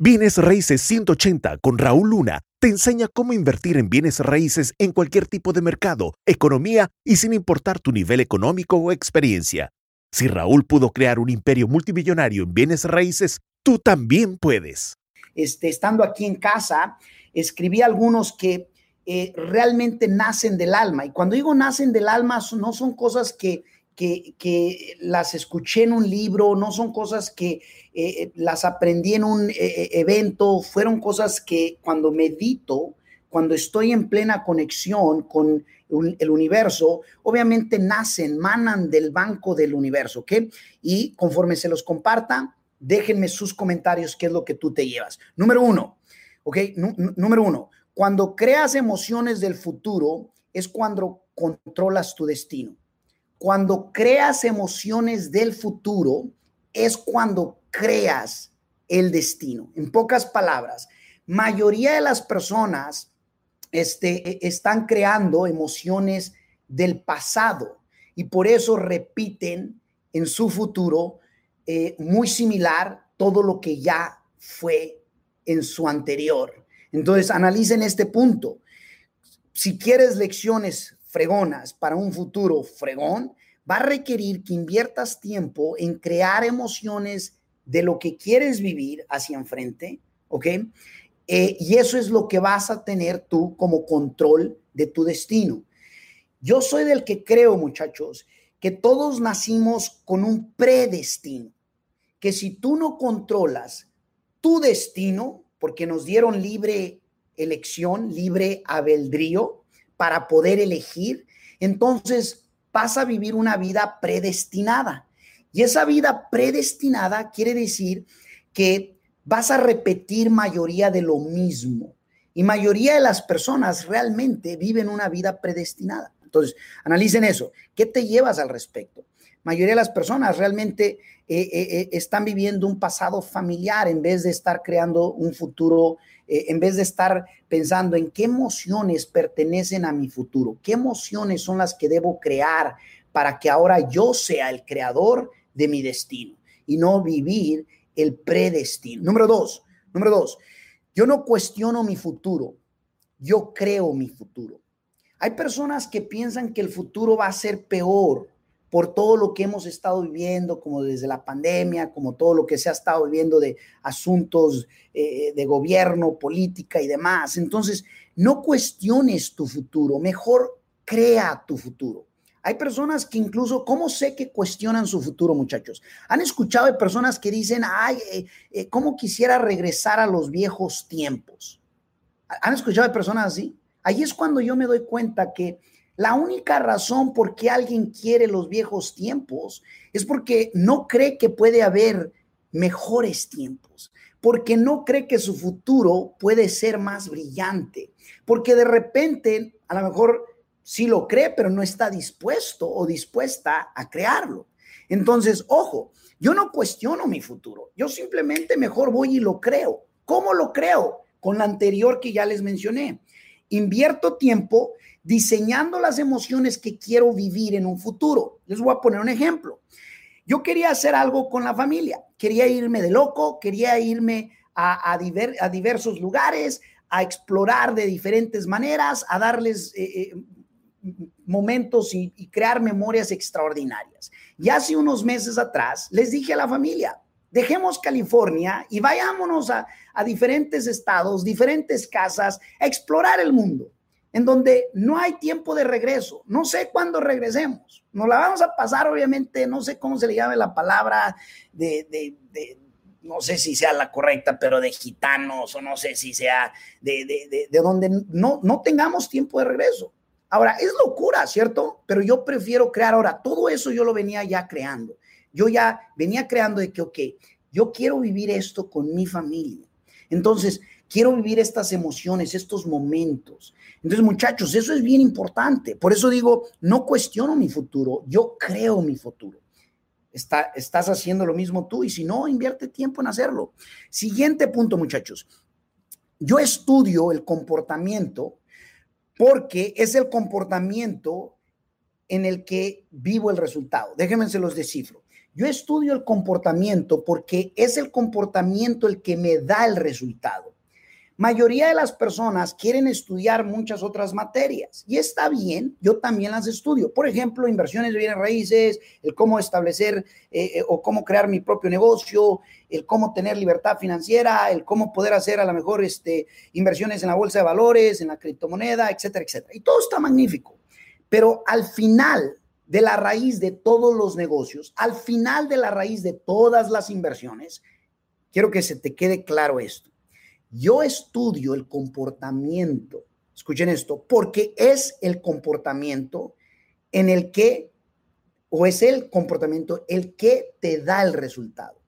Bienes Raíces 180 con Raúl Luna te enseña cómo invertir en bienes raíces en cualquier tipo de mercado, economía y sin importar tu nivel económico o experiencia. Si Raúl pudo crear un imperio multimillonario en bienes raíces, tú también puedes. Este, estando aquí en casa, escribí algunos que eh, realmente nacen del alma. Y cuando digo nacen del alma, no son cosas que que, las escuché en un libro, no son cosas que eh, las aprendí en un eh, eh, evento, fueron cosas que cuando medito, cuando estoy en plena conexión con el universo, obviamente nacen, manan del banco del universo, ¿ok? Y conforme se los comparta, déjenme sus comentarios, qué es lo que tú te llevas. Número uno, ¿ok? número uno, cuando creas emociones del futuro es cuando controlas tu destino. Cuando creas emociones del futuro, es cuando creas el destino. En pocas palabras, mayoría de las personas este, e, están creando emociones del pasado y por eso repiten en su futuro eh, muy similar todo lo que ya fue en su anterior. Entonces, analicen este punto. Si quieres lecciones fregonas para un futuro fregón, va a requerir que inviertas tiempo en crear emociones de lo que quieres vivir hacia enfrente, ¿ok? Eh, y eso es lo que vas a tener tú como control de tu destino. Yo soy del que creo, muchachos, que todos nacimos con un predestino, que si tú no controlas tu destino, porque nos dieron libre elección, libre albedrío, para poder elegir, entonces vas a vivir una vida predestinada. Y esa vida predestinada quiere decir que vas a repetir mayoría de lo mismo. Y mayoría de las personas realmente viven una vida predestinada. Entonces, analicen eso. ¿Qué te llevas al respecto? Mayoría de las personas realmente eh, eh, eh, están viviendo un pasado familiar en vez de estar creando un futuro en vez de estar pensando en qué emociones pertenecen a mi futuro, qué emociones son las que debo crear para que ahora yo sea el creador de mi destino y no vivir el predestino. Número dos, número dos, yo no cuestiono mi futuro, yo creo mi futuro. Hay personas que piensan que el futuro va a ser peor por todo lo que hemos estado viviendo, como desde la pandemia, como todo lo que se ha estado viviendo de asuntos eh, de gobierno, política y demás. Entonces, no cuestiones tu futuro, mejor crea tu futuro. Hay personas que incluso, ¿cómo sé que cuestionan su futuro, muchachos? Han escuchado de personas que dicen, ay, eh, eh, ¿cómo quisiera regresar a los viejos tiempos? ¿Han escuchado de personas así? Ahí es cuando yo me doy cuenta que la única razón por qué alguien quiere los viejos tiempos es porque no cree que puede haber mejores tiempos, porque no cree que su futuro puede ser más brillante, porque de repente a lo mejor sí lo cree, pero no está dispuesto o dispuesta a crearlo. Entonces, ojo, yo no cuestiono mi futuro, yo simplemente mejor voy y lo creo. ¿Cómo lo creo? Con la anterior que ya les mencioné. Invierto tiempo diseñando las emociones que quiero vivir en un futuro. Les voy a poner un ejemplo. Yo quería hacer algo con la familia, quería irme de loco, quería irme a, diversos lugares, a explorar de diferentes maneras, a darles eh, eh, momentos y, crear memorias extraordinarias. Y hace unos meses atrás les dije a la familia, dejemos California y vayámonos a, diferentes estados, diferentes casas, a explorar el mundo en donde no hay tiempo de regreso. No sé cuándo regresemos. Nos la vamos a pasar, obviamente, no sé cómo se le llame la palabra de, de, no sé si sea la correcta, pero de gitanos o no sé si sea de, de, de, donde no, no tengamos tiempo de regreso. Ahora, es locura, ¿cierto? Pero yo prefiero crear ahora. Todo eso yo lo venía ya creando. Yo ya venía creando de que, ok, yo quiero vivir esto con mi familia. Entonces, quiero vivir estas emociones, estos momentos. Entonces, muchachos, eso es bien importante. Por eso digo, no cuestiono mi futuro, yo creo mi futuro. Está, estás haciendo lo mismo tú y si no, invierte tiempo en hacerlo. Siguiente punto, muchachos. Yo estudio el comportamiento porque es el comportamiento en el que vivo el resultado. Déjenme se los descifro. Yo estudio el comportamiento porque es el comportamiento el que me da el resultado. Mayoría de las personas quieren estudiar muchas otras materias y está bien, yo también las estudio. Por ejemplo, inversiones de bienes raíces, el cómo establecer eh, eh, o cómo crear mi propio negocio, el cómo tener libertad financiera, el cómo poder hacer a lo mejor este, inversiones en la bolsa de valores, en la criptomoneda, etcétera, etcétera. Y todo está magnífico. Pero al final de la raíz de todos los negocios, al final de la raíz de todas las inversiones, quiero que se te quede claro esto. Yo estudio el comportamiento, escuchen esto, porque es el comportamiento en el que, o es el comportamiento el que te da el resultado.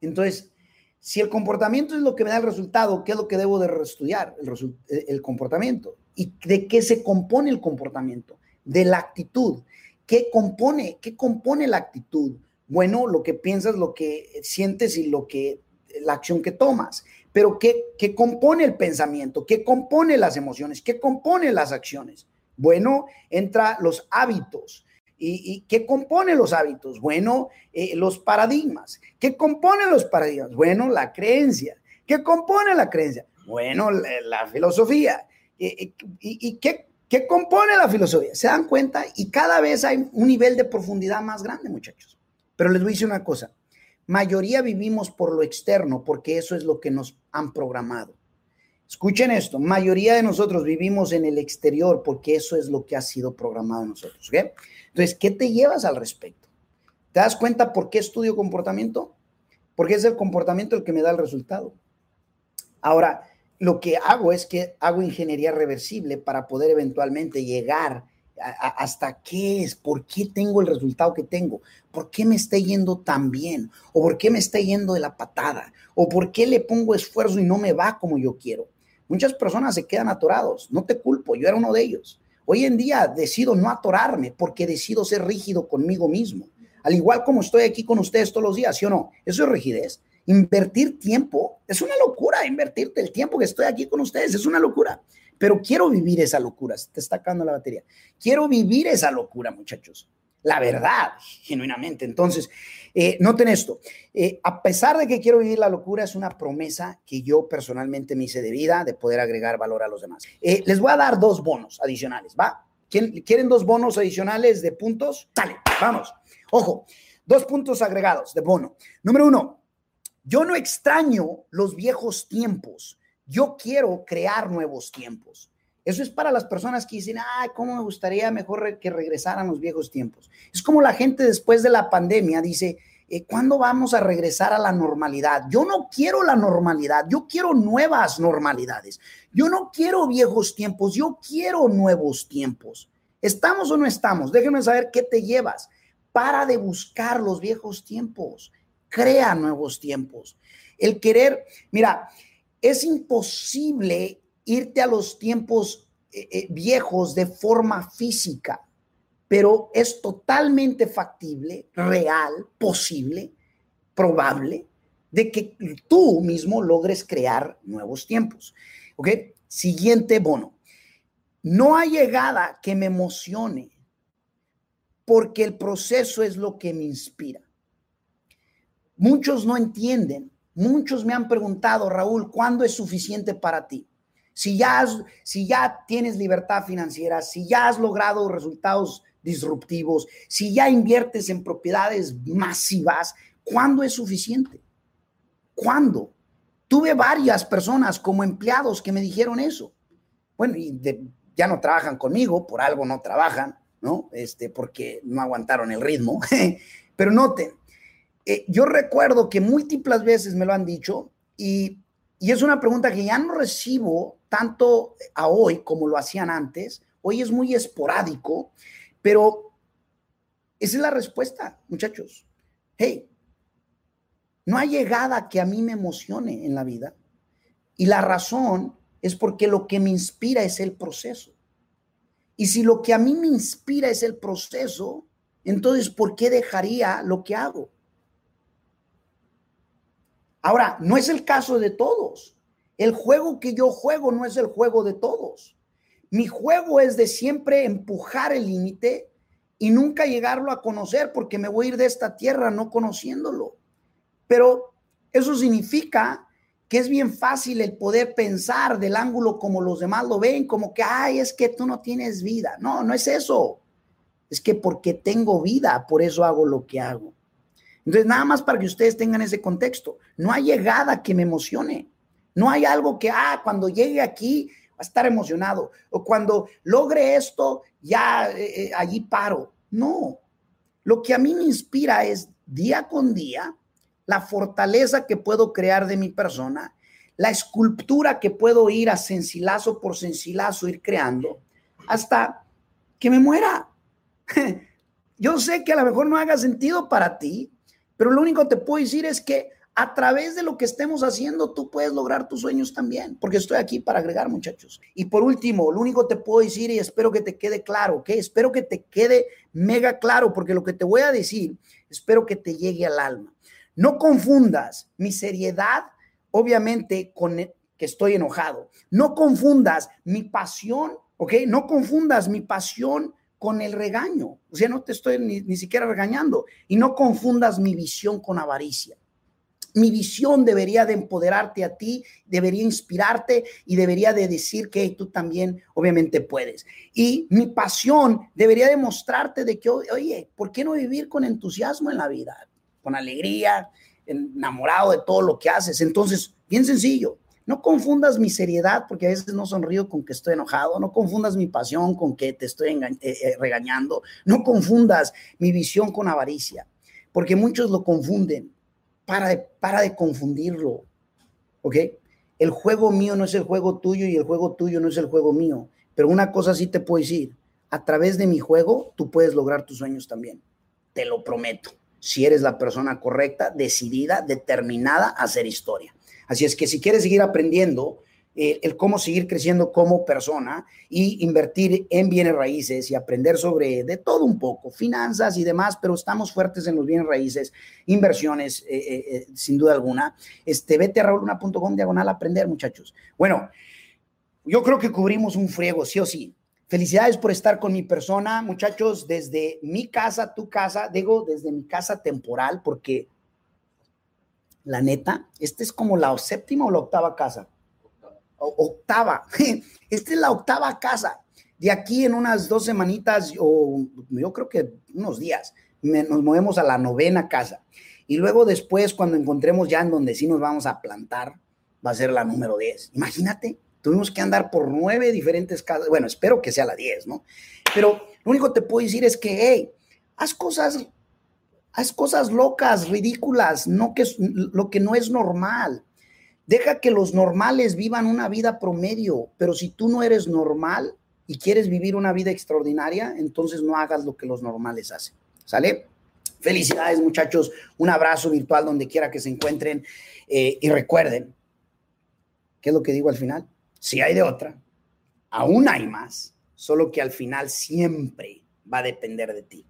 Entonces, si el comportamiento es lo que me da el resultado, ¿qué es lo que debo de estudiar? El, el comportamiento. ¿Y de qué se compone el comportamiento? De la actitud. ¿Qué compone? ¿Qué compone la actitud? Bueno, lo que piensas, lo que sientes y lo que la acción que tomas. Pero ¿qué, qué compone el pensamiento? ¿Qué compone las emociones? ¿Qué compone las acciones? Bueno, entra los hábitos. ¿Y, qué compone los hábitos? Bueno, eh, los paradigmas. ¿Qué compone los paradigmas? Bueno, la creencia. ¿Qué compone la creencia? Bueno, la, filosofía. ¿Y, y qué ¿Qué compone la filosofía? Se dan cuenta y cada vez hay un nivel de profundidad más grande, muchachos. Pero les voy a decir una cosa. Mayoría vivimos por lo externo porque eso es lo que nos han programado. Escuchen esto, mayoría de nosotros vivimos en el exterior porque eso es lo que ha sido programado en nosotros. Entonces, ¿qué te llevas al respecto? ¿Te das cuenta por qué estudio comportamiento? Porque es el comportamiento el que me da el resultado. Ahora, lo que hago es que hago ingeniería reversible para poder eventualmente llegar hasta qué es, por qué tengo el resultado que tengo, por qué me está yendo tan bien, o por qué me está yendo de la patada, o por qué le pongo esfuerzo y no me va como yo quiero. Muchas personas se quedan atorados, no te culpo, yo era uno de ellos. Hoy en día decido no atorarme porque decido ser rígido conmigo mismo. Al igual como estoy aquí con ustedes todos los días, ¿sí o no? Eso es rigidez. Invertir tiempo es una locura, invertirte el tiempo que estoy aquí con ustedes es una locura, pero quiero vivir esa locura, se te está acabando la batería. Quiero vivir esa locura, muchachos. La verdad, genuinamente. Entonces, eh, noten esto, eh, a pesar de que quiero vivir la locura, es una promesa que yo personalmente me hice de vida, de poder agregar valor a los demás. Eh, les voy a dar dos bonos adicionales, ¿va? ¿Quieren dos bonos adicionales de puntos? Dale, vamos. Ojo, dos puntos agregados de bono. Número uno, yo no extraño los viejos tiempos. Yo quiero crear nuevos tiempos. Eso es para las personas que dicen, ay, cómo me gustaría mejor que regresaran los viejos tiempos. Es como la gente después de la pandemia dice, eh, ¿cuándo vamos a regresar a la normalidad? Yo no quiero la normalidad, yo quiero nuevas normalidades. Yo no quiero viejos tiempos, yo quiero nuevos tiempos. ¿Estamos o no estamos? Déjenme saber qué te llevas. Para de buscar los viejos tiempos crea nuevos tiempos. El querer, mira, es imposible irte a los tiempos eh, eh, viejos de forma física, pero es totalmente factible, real, posible, probable, de que tú mismo logres crear nuevos tiempos. ¿Ok? Siguiente bono. No hay llegada que me emocione porque el proceso es lo que me inspira. Muchos no entienden. Muchos me han preguntado, Raúl, ¿cuándo es suficiente para ti? Si ya, si ya tienes libertad financiera, si ya has logrado resultados disruptivos, si ya inviertes en propiedades masivas, ¿cuándo es suficiente? ¿Cuándo? Tuve varias personas como empleados que me dijeron eso. Bueno, y ya no trabajan conmigo, por algo no trabajan, ¿no? Este, porque no aguantaron el ritmo. Pero noten, eh, yo recuerdo que múltiples veces me lo han dicho y, y es una pregunta que ya no recibo tanto a hoy como lo hacían antes. Hoy es muy esporádico, pero esa es la respuesta, muchachos. Hey, no hay llegada que a mí me emocione en la vida. Y la razón es porque lo que me inspira es el proceso. Y si lo que a mí me inspira es el proceso, entonces, ¿por qué dejaría lo que hago? Ahora, no es el caso de todos. El juego que yo juego no es el juego de todos. Mi juego es de siempre empujar el límite y nunca llegarlo a conocer porque me voy a ir de esta tierra no conociéndolo. Pero eso significa que es bien fácil el poder pensar del ángulo como los demás lo ven, como que, ay, es que tú no tienes vida. No, no es eso. Es que porque tengo vida, por eso hago lo que hago. Entonces, nada más para que ustedes tengan ese contexto. No hay llegada que me emocione. No hay algo que, ah, cuando llegue aquí va a estar emocionado. O cuando logre esto, ya eh, eh, allí paro. No. Lo que a mí me inspira es día con día la fortaleza que puedo crear de mi persona, la escultura que puedo ir a sencilazo por sencilazo, ir creando, hasta que me muera. Yo sé que a lo mejor no haga sentido para ti, pero lo único que te puedo decir es que a través de lo que estemos haciendo, tú puedes lograr tus sueños también, porque estoy aquí para agregar, muchachos. Y por último, lo único que te puedo decir y espero que te quede claro, ¿ok? Espero que te quede mega claro, porque lo que te voy a decir, espero que te llegue al alma. No confundas mi seriedad, obviamente, con que estoy enojado. No confundas mi pasión, ¿ok? No confundas mi pasión con el regaño. O sea, no te estoy ni, siquiera regañando. Y no confundas mi visión con avaricia. Mi visión debería de empoderarte a ti, debería inspirarte y debería de decir que tú también obviamente puedes. Y mi pasión debería demostrarte de que, oye, ¿por qué no vivir con entusiasmo en la vida? Con alegría, enamorado de todo lo que haces. Entonces, bien sencillo, no confundas mi seriedad, porque a veces no sonrío con que estoy enojado, no confundas mi pasión con que te estoy eh, eh, regañando, no confundas mi visión con avaricia, porque muchos lo confunden. Para de, para de confundirlo, ¿ok? El juego mío no es el juego tuyo y el juego tuyo no es el juego mío, pero una cosa sí te puedo decir, a través de mi juego tú puedes lograr tus sueños también, te lo prometo, si eres la persona correcta, decidida, determinada a hacer historia. Así es que si quieres seguir aprendiendo eh, el cómo seguir creciendo como persona y invertir en bienes raíces y aprender sobre de todo un poco, finanzas y demás, pero estamos fuertes en los bienes raíces, inversiones, eh, eh, sin duda alguna. Este, vete a rauluna.com diagonal aprender, muchachos. Bueno, yo creo que cubrimos un friego, sí o sí. Felicidades por estar con mi persona, muchachos, desde mi casa, tu casa, digo, desde mi casa temporal, porque la neta, esta es como la séptima o la octava casa. octava. Esta es la octava casa. De aquí en unas dos semanitas, o yo creo que unos días, nos movemos a la novena casa. Y luego después, cuando encontremos ya en donde sí nos vamos a plantar, va a ser la número 10. Imagínate, tuvimos que andar por nueve diferentes casas. Bueno, espero que sea la 10, ¿no? Pero lo único que te puedo decir es que, hey, haz cosas Haz cosas locas, ridículas, no que lo que no es normal. Deja que los normales vivan una vida promedio, pero si tú no eres normal y quieres vivir una vida extraordinaria, entonces no hagas lo que los normales hacen. ¿Sale? Felicidades muchachos, un abrazo virtual donde quiera que se encuentren eh, y recuerden, ¿qué es lo que digo al final? Si hay de otra, aún hay más, solo que al final siempre va a depender de ti.